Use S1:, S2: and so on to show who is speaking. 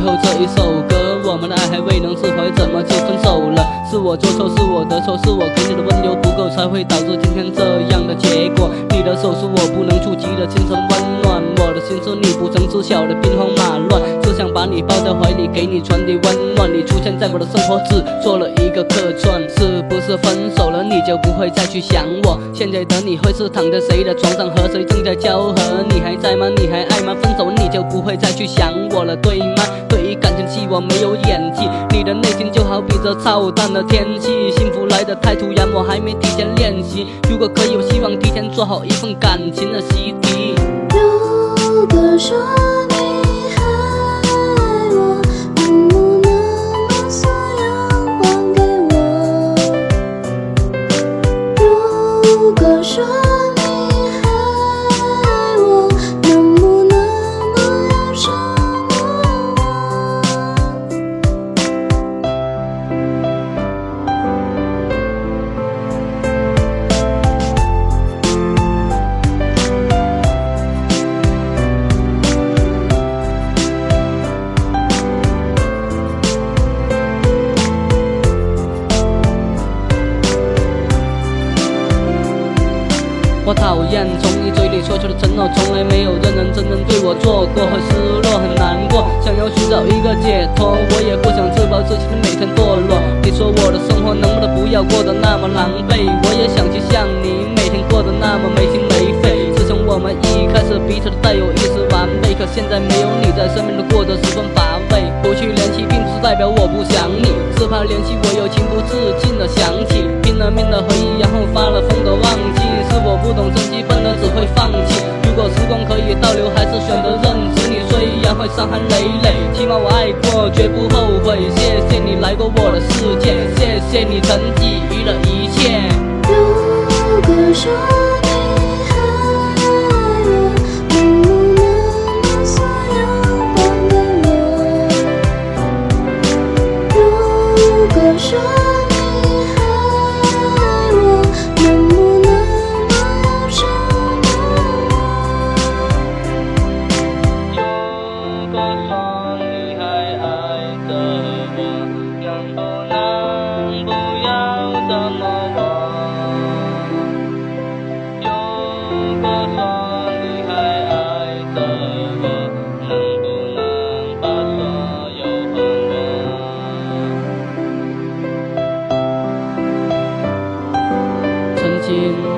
S1: 最后这一首歌，我们的爱还未能释怀，怎么就分手了？是我做错，是我的错，是我给你的温柔不够，才会导致今天这样的结果。你的手是我不能触及的清晨温暖，我的心是你不曾知晓的兵荒马乱。只想把你抱在怀里，给你传递温暖。你出现在我的生活，只做了一个客串。是不是分手了，你就不会再去想我？现在的你会是躺在谁的床上，和谁正在交合？你还在吗？你还爱吗？分手你就不会再去想我了，对吗？对我没有演技，你的内心就好比这操蛋的天气，幸福来得太突然，我还没提前练习。如果可以，我希望提前做好一份感情的习题。
S2: 如果说你爱我，能不能把所有还给我？如果说我
S1: 讨厌从你嘴里说出的承诺，从来没有认认真真对我做过，很失落，很难过，想要寻找一个解脱，我也不想自暴自弃的每天堕落。你说我的生活能不能不要过得那么狼狈？我也想去像你每天过得那么没心没肺。自从我们一开始，彼此都带有一丝完美，可现在没有你在身边，代表我不想你，是怕联系我又情不自禁的想起，拼了命的回忆，然后发了疯的忘记。是我不懂珍惜，笨的只会放弃。如果时光可以倒流，还是选择认识你，虽然会伤痕累累，起码我爱过，绝不后悔。谢谢你来过我的世界，谢谢你曾给予了一切。
S2: 如果说如果说你爱我能不能不要伤我
S1: 如果说你还爱着我能不能不要这么我如果说我？